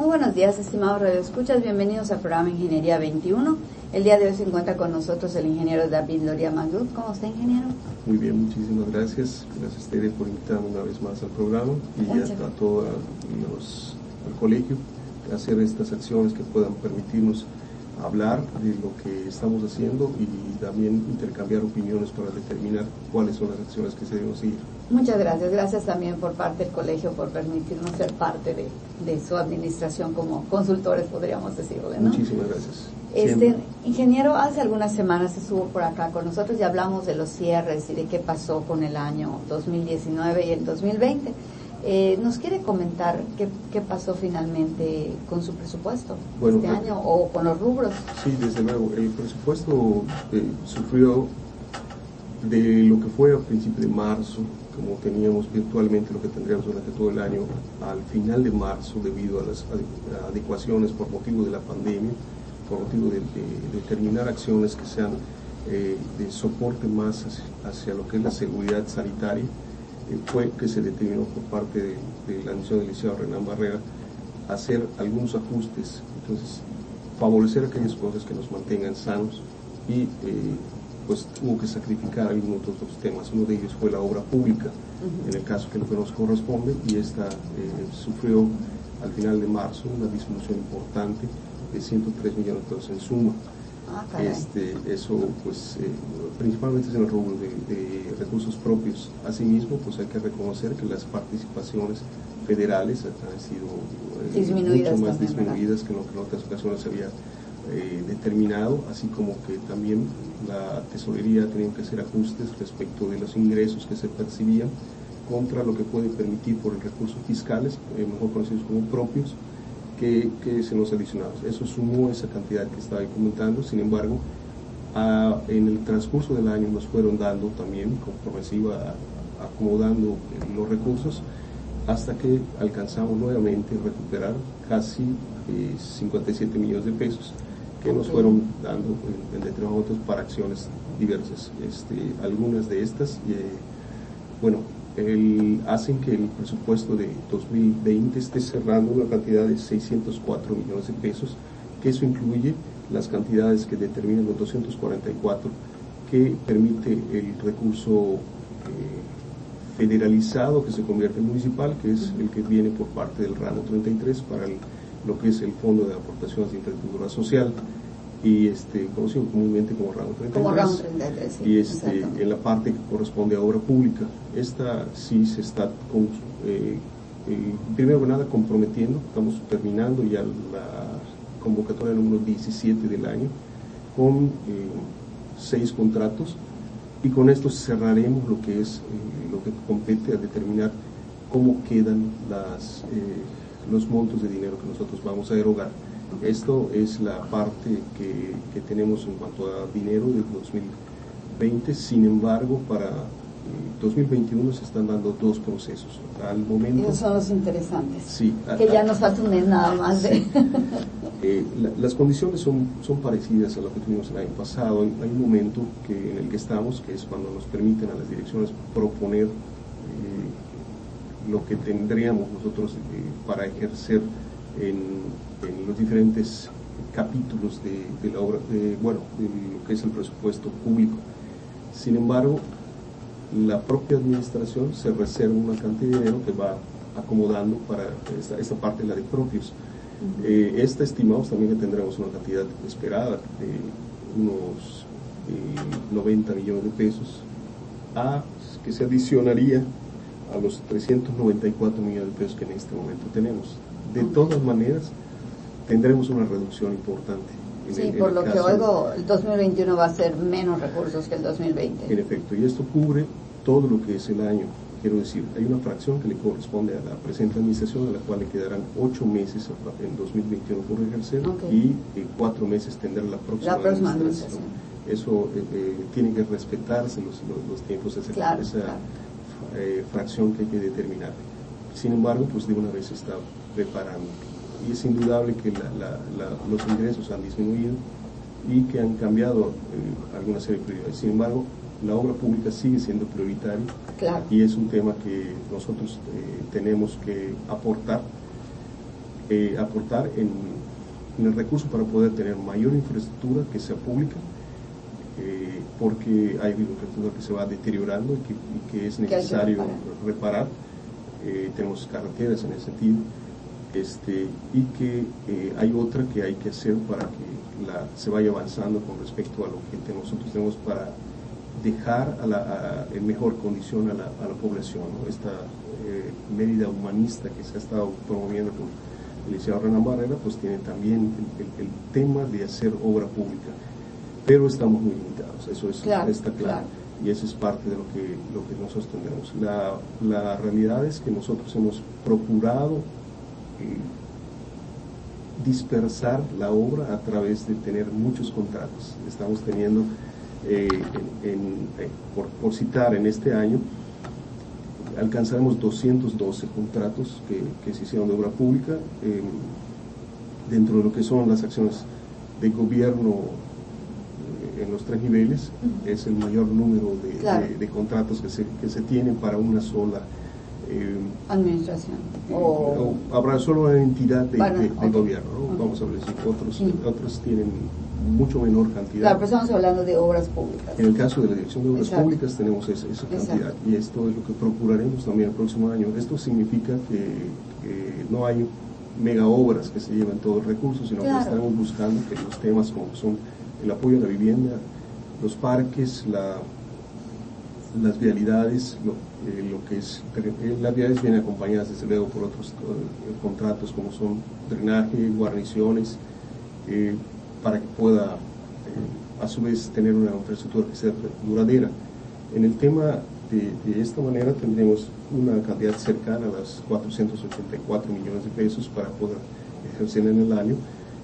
Muy buenos días, estimados radioescuchas. Bienvenidos al programa Ingeniería 21. El día de hoy se encuentra con nosotros el ingeniero David Loria Magdud. ¿Cómo está, ingeniero? Muy bien, muchísimas gracias. Gracias, Tere, por invitarme una vez más al programa y a, a todo los, al colegio a hacer estas acciones que puedan permitirnos hablar de lo que estamos haciendo y también intercambiar opiniones para determinar cuáles son las acciones que se deben seguir. Muchas gracias. Gracias también por parte del colegio por permitirnos ser parte de, de su administración como consultores, podríamos decirlo. ¿no? Muchísimas gracias. Este, ingeniero, hace algunas semanas estuvo por acá con nosotros y hablamos de los cierres y de qué pasó con el año 2019 y el 2020. Eh, ¿Nos quiere comentar qué, qué, pasó finalmente con su presupuesto bueno, este año o con los rubros? Sí, desde luego. El presupuesto eh, sufrió de lo que fue a principios de marzo, como teníamos virtualmente lo que tendríamos durante todo el año, al final de marzo, debido a las adecuaciones por motivo de la pandemia, por motivo de, de, de terminar acciones que sean eh, de soporte más hacia, hacia, lo que es la seguridad sanitaria, fue que se determinó por parte de, de la Administración del Liceo Renan Barrera hacer algunos ajustes, entonces favorecer aquellas cosas que nos mantengan sanos y eh, pues tuvo que sacrificar algunos otros temas. Uno de ellos fue la obra pública, uh -huh. en el caso que nos corresponde, y esta eh, sufrió al final de marzo una disminución importante de 103 millones de pesos en suma. Ah, este, eso, pues, eh, principalmente es en el rubro de, de, recursos propios. Asimismo, pues hay que reconocer que las participaciones federales han sido eh, disminuidas mucho más también, disminuidas que lo que en otras ocasiones se había eh, determinado, así como que también la tesorería ha tenido que hacer ajustes respecto de los ingresos que se percibían contra lo que puede permitir por el recursos fiscales, mejor conocidos como propios, que, que se nos adicionaron. Eso sumó esa cantidad que estaba comentando, sin embargo, a, en el transcurso del año nos fueron dando también, conforme se iba acomodando los recursos, hasta que alcanzamos nuevamente recuperar casi eh, 57 millones de pesos que nos fueron dando en, en para acciones diversas. Este, algunas de estas, eh, bueno, el, hacen que el presupuesto de 2020 esté cerrando una cantidad de 604 millones de pesos, que eso incluye las cantidades que determinan los 244 que permite el recurso eh, federalizado que se convierte en municipal, que es el que viene por parte del ramo 33 para lo que es el Fondo de Aportaciones de Infraestructura Social y este conocido comúnmente como ramo 33, como ramo 33 sí, y este en la parte que corresponde a obra pública. Esta sí se está con, eh, eh, primero que nada comprometiendo. Estamos terminando ya la convocatoria número 17 del año con eh, seis contratos. Y con esto cerraremos lo que es eh, lo que compete a determinar cómo quedan las, eh, los montos de dinero que nosotros vamos a erogar. Esto es la parte que, que tenemos en cuanto a dinero del 2020, sin embargo, para eh, 2021 se están dando dos procesos. Al momento. Esos son los interesantes. Sí. Que a, ya nos falta un mes nada más de. Sí. eh, la, las condiciones son, son parecidas a lo que tuvimos el año pasado. Hay, hay, un momento que, en el que estamos, que es cuando nos permiten a las direcciones proponer eh, lo que tendríamos nosotros eh, para ejercer en, en, los diferentes capítulos de, de la obra, de, bueno, de lo que es el presupuesto público. Sin embargo, la propia administración se reserva una cantidad de dinero que va acomodando para esta, esta parte, la de propios. Uh -huh. eh, esta estimamos también que tendremos una cantidad esperada de unos eh, 90 millones de pesos, a, que se adicionaría a los 394 millones de pesos que en este momento tenemos. De todas maneras, tendremos una reducción importante. Sí, por lo que oigo, el 2021 va a ser menos recursos que el 2020. En efecto, y esto cubre todo lo que es el año. Quiero decir, hay una fracción que le corresponde a la presente administración, a la cual le quedarán ocho meses en 2021 por ejercer okay. y eh, cuatro meses tendrá la próxima, la próxima administración. Eso eh, eh, tiene que respetarse los, los, los tiempos, esa, claro, esa claro. fracción que hay que determinar. Sin embargo, pues de una vez está preparando y es indudable que la, la, la, los ingresos han disminuido y que han cambiado eh, alguna serie de prioridades. Sin embargo, la obra pública sigue siendo prioritaria claro. y es un tema que nosotros eh, tenemos que aportar eh, aportar en, el recurso para poder tener mayor infraestructura que sea pública, eh, porque hay infraestructura que se va deteriorando y que, es necesario reparar. tenemos carreteras en ese sentido. Este, y que hay otra que hay que hacer para que la, se vaya avanzando con respecto a lo que nosotros tenemos para dejar a la, en mejor condición a la, a la población. Esta eh, medida humanista que se ha estado promoviendo con el licenciado Renan Barrera, pues tiene también el, tema de hacer obra pública. Pero estamos muy limitados, eso es, está claro. Y eso es parte de lo que, lo que nosotros tenemos. La, la realidad es que nosotros hemos procurado eh, dispersar la obra a través de tener muchos contratos. Estamos teniendo eh, eh, por, citar en este año, alcanzamos 212 contratos que, se hicieron de obra pública eh, dentro de lo que son las acciones de gobierno en los tres niveles, es el mayor número de, contratos que se, que se tienen para una sola administración. O, habrá solo una entidad de, gobierno, vamos a ver si otros, otros tienen mucho menor cantidad. Claro, pero estamos hablando de obras públicas. En el caso de la Dirección de Obras Públicas tenemos esa, cantidad y esto es lo que procuraremos también el próximo año. Esto significa que, no hay mega obras que se lleven todo el recurso, sino que estaremos buscando que los temas como son el apoyo a la vivienda, los parques, la, las vialidades, lo, eh, que es, eh, las vialidades vienen acompañadas desde luego por otros eh, contratos como son drenaje, guarniciones, para que pueda eh, a su vez tener una infraestructura que sea duradera. En el tema de, de, esta manera tendremos una cantidad cercana a las 484 millones de pesos para poder ejercer en el año,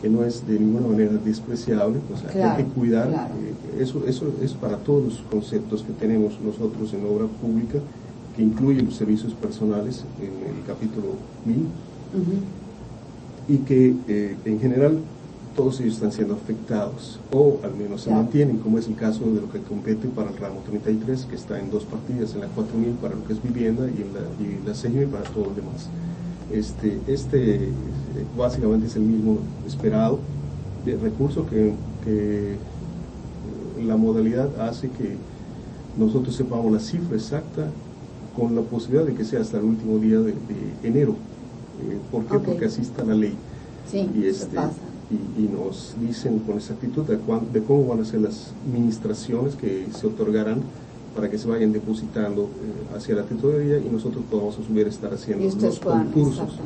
que no es de ninguna manera despreciable, o sea, hay que cuidar, eh, eso, eso es para todos los conceptos que tenemos nosotros en obra pública, que incluye los servicios personales en el capítulo 1000, y que eh, en general todos ellos están siendo afectados o al menos se mantienen, como es el caso de lo que compete para el ramo 33, que está en dos partidas, en la 4000 para lo que es vivienda y en la, y la 6000 para todo lo demás. Este, este básicamente es el mismo esperado de recurso que, que eh, la modalidad hace que nosotros sepamos la cifra exacta con la posibilidad de que sea hasta el último día de, enero. Eh, ¿Por qué? Porque así está la ley. Sí, y este, pasa y, nos dicen con exactitud de, de, cómo van a ser las administraciones que se otorgarán para que se vayan depositando eh, hacia la tesorería y nosotros podamos a su vez estar haciendo los concursos.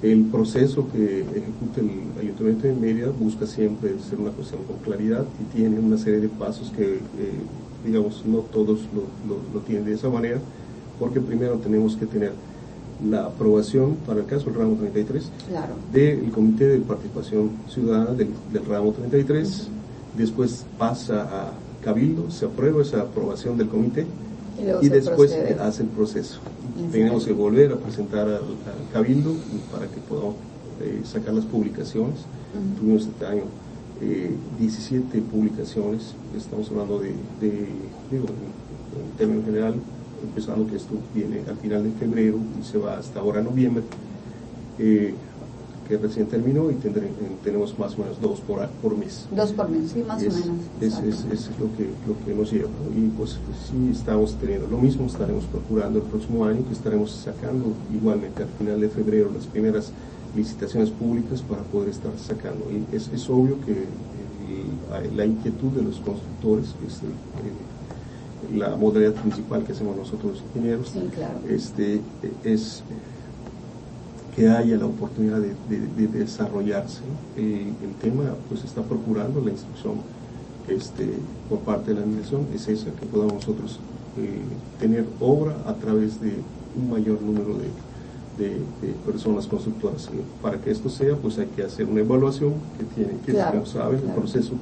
El proceso que ejecuta el Ayuntamiento de Mérida busca siempre ser una cuestión con claridad y tiene una serie de pasos que, eh, digamos, no todos lo, lo tienen de esa manera, porque primero tenemos que tener la aprobación para el caso del ramo 33 del Comité de Participación Ciudadana del, ramo 33, después pasa a Cabildo, se aprueba esa aprobación del comité y, después hace el proceso. Tenemos que volver a presentar al, Cabildo para que podamos eh, sacar las publicaciones. Tuvimos este año 17 eh, publicaciones, estamos hablando de, digo, en términos general, empezando que esto viene al final de febrero y se va hasta ahora noviembre, eh, que recién terminó y tendré, tenemos más o menos dos por, por mes. Dos por mes, sí, más o menos. Es, es, lo, que, lo que nos lleva. Y pues, sí estamos teniendo lo mismo, estaremos procurando el próximo año, que estaremos sacando igualmente al final de febrero las primeras licitaciones públicas para poder estar sacando. Y es, es obvio que la inquietud de los constructores, que es la modalidad principal que hacemos nosotros los ingenieros, este, es que haya la oportunidad de, desarrollarse. El, tema pues está procurando la instrucción este, por parte de la administración, es esa, que podamos nosotros eh, tener obra a través de un mayor número de, personas constructoras. Para que esto sea, pues hay que hacer una evaluación que tiene, que como saben, el proceso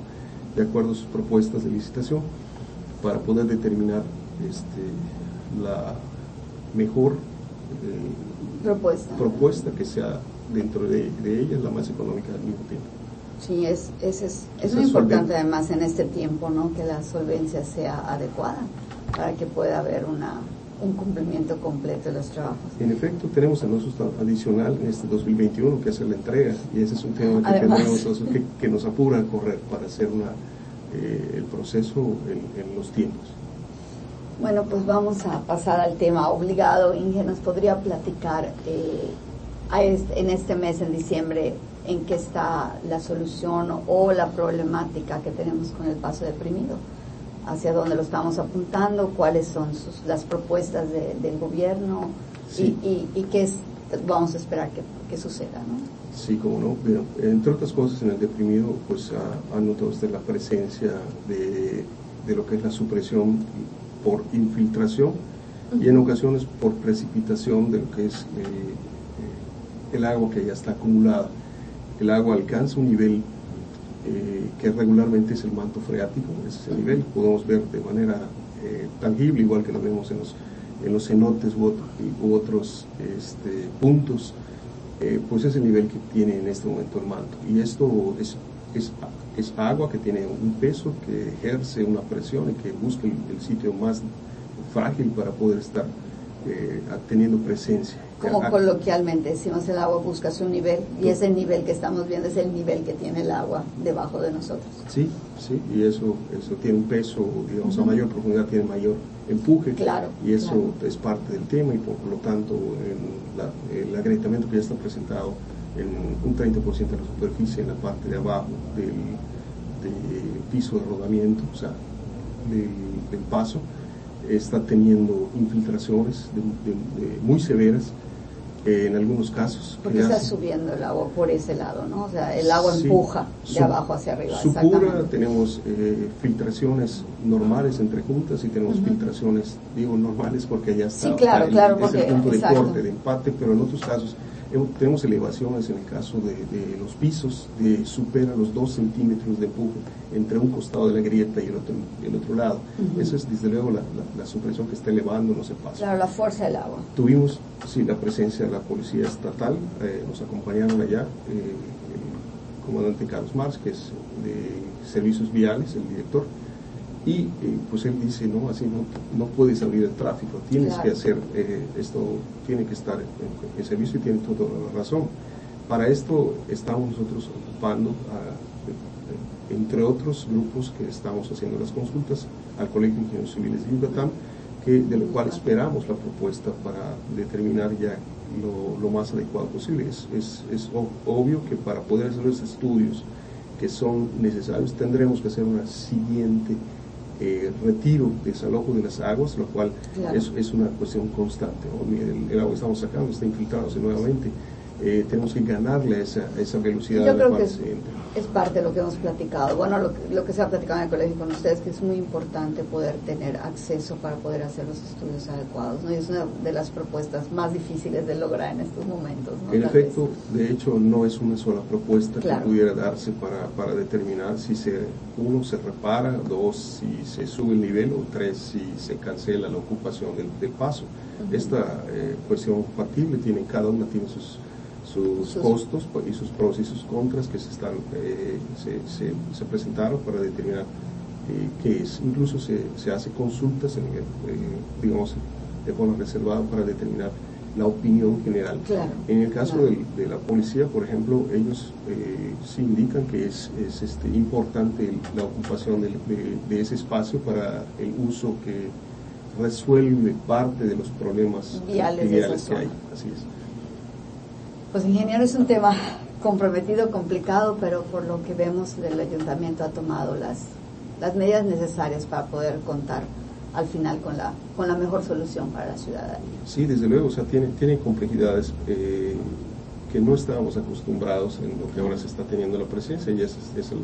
de acuerdo a sus propuestas de licitación para poder determinar este, la mejor eh, propuesta. propuesta que sea dentro de, ella la más económica al mismo tiempo. Sí, es, es, es, es muy importante además en este tiempo, ¿no? Que la solvencia sea adecuada para que pueda haber una, un cumplimiento completo de los trabajos. En efecto, tenemos el nosotros adicional en este 2021 que es la entrega y ese es un tema que tenemos que, nos apura a correr para hacer una, eh, el proceso en, los tiempos. Bueno, pues vamos a pasar al tema obligado. Inge, ¿nos podría platicar eh, en este mes, en diciembre, en qué está la solución o la problemática que tenemos con el paso deprimido? hacia dónde lo estamos apuntando, cuáles son las propuestas del gobierno y, y, qué es, vamos a esperar que, suceda. ¿no? Sí, como no. entre otras cosas, en el deprimido, pues ha, notado usted la presencia de, lo que es la supresión por infiltración y en ocasiones por precipitación de lo que es eh, eh, el agua que ya está acumulada. El agua alcanza un nivel eh, que regularmente es el manto freático, ese es el nivel, podemos ver de manera tangible, igual que lo vemos en los, en los cenotes u, otros este, puntos, pues es el nivel que tiene en este momento el manto. Y esto es, es, es, agua que tiene un peso, que ejerce una presión y que busca el sitio más frágil para poder estar teniendo presencia como coloquialmente decimos, el agua busca su nivel y ese nivel que estamos viendo es el nivel que tiene el agua debajo de nosotros. Sí, sí, y eso, eso tiene un peso, digamos, a mayor profundidad tiene mayor empuje. Claro. Y eso es parte del tema y por lo tanto el agrietamiento que ya está presentado en un 30% de la superficie en la parte de abajo del, piso de rodamiento, o sea, del, paso, está teniendo infiltraciones muy severas en algunos casos. Porque está subiendo el agua por ese lado, ¿no? O sea, el agua empuja de abajo hacia arriba. Supura, tenemos eh, filtraciones normales entre juntas y tenemos filtraciones, digo normales porque ya está. Sí, claro, claro, el punto de corte, de empate, pero en otros casos tenemos elevaciones en el caso de, los pisos, de supera los 2 centímetros de empuje entre un costado de la grieta y el otro, el otro lado. Eso es desde luego la, la, supresión que está elevando, no se pasa. Claro, la fuerza del agua. Tuvimos, sí, la presencia de la policía estatal, eh, nos acompañaron allá eh, el comandante Carlos Mars, que es de servicios viales, el director, y eh, pues él dice, no, así no, no puedes abrir el tráfico, tienes que hacer eh, esto, tiene que estar en, servicio y tiene toda la razón. Para esto estamos nosotros ocupando, entre otros grupos que estamos haciendo las consultas, al Colegio de Ingenieros Civiles de Yucatán, que, de lo cual esperamos la propuesta para determinar ya lo, lo más adecuado posible. Es, es, es, obvio que para poder hacer los estudios que son necesarios tendremos que hacer una siguiente eh, retiro, desalojo de las aguas, lo cual es, es, una cuestión constante. El, agua que estamos sacando está infiltrándose nuevamente. Eh, tenemos que ganarle esa, esa velocidad. Yo creo que es, parte de lo que hemos platicado. Bueno, lo, lo, que se ha platicado en el colegio con ustedes, que es muy importante poder tener acceso para poder hacer los estudios adecuados. ¿no? Y es una de las propuestas más difíciles de lograr en estos momentos. En efecto, de hecho, no es una sola propuesta que pudiera darse para, para determinar si se, uno, se repara, dos, si se sube el nivel, o tres, si se cancela la ocupación del, del paso. Esta eh, cuestión factible tiene, cada una tiene sus sus, costos y sus pros y sus contras que se, están, eh, se, se, presentaron para determinar eh, qué es. Incluso se, se hace consultas, en, eh, digamos, de forma reservada para determinar la opinión general. en el caso de, la policía, por ejemplo, ellos eh, sí indican que es, es este, importante la ocupación de, de, ese espacio para el uso que resuelve parte de los problemas viales, que hay. Así es. Pues ingeniero es un tema comprometido, complicado, pero por lo que vemos el ayuntamiento ha tomado las, las medidas necesarias para poder contar al final con la, con la mejor solución para la ciudadanía. Sí, desde luego, o sea, tiene, tiene complejidades eh, que no estábamos acostumbrados en lo que ahora se está teniendo la presencia y es,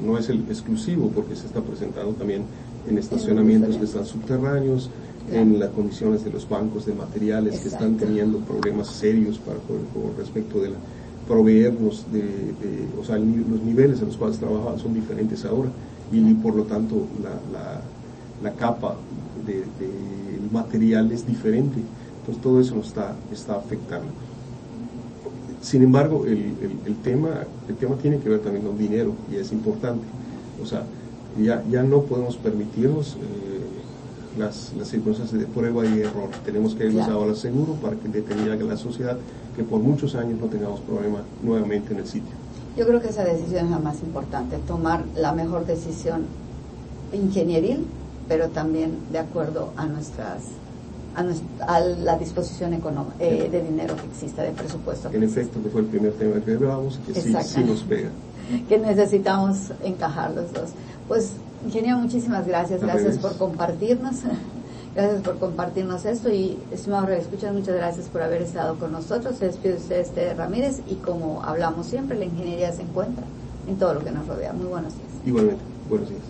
no es el exclusivo porque se está presentando también en estacionamientos que están subterráneos, en las condiciones de los bancos de materiales que están teniendo problemas serios para, con, respecto de la, proveernos de, o sea, los niveles en los cuales trabajan son diferentes ahora y, por lo tanto la, la, capa de, material es diferente. Entonces todo eso nos está, está afectando. Sin embargo, el, el, tema, el tema tiene que ver también con dinero y es importante. O sea, ya, ya no podemos permitirnos... Eh, las, las circunstancias de prueba y error. Tenemos que irnos ahora seguro para que determine la sociedad que por muchos años no tengamos problemas nuevamente en el sitio. Yo creo que esa decisión es la más importante, tomar la mejor decisión ingenieril, pero también de acuerdo a nuestras a, la disposición económica, eh, de dinero que exista, de presupuesto. En efecto, que fue el primer tema que hablábamos, que sí, sí, nos pega. que necesitamos encajar los dos. Pues, ingeniero, muchísimas gracias. Gracias por compartirnos. Gracias por compartirnos esto y, estimado escuchas muchas gracias por haber estado con nosotros. Se despide usted, este Ramírez, y como hablamos siempre, la ingeniería se encuentra en todo lo que nos rodea. Muy buenos días. Igualmente, buenos días.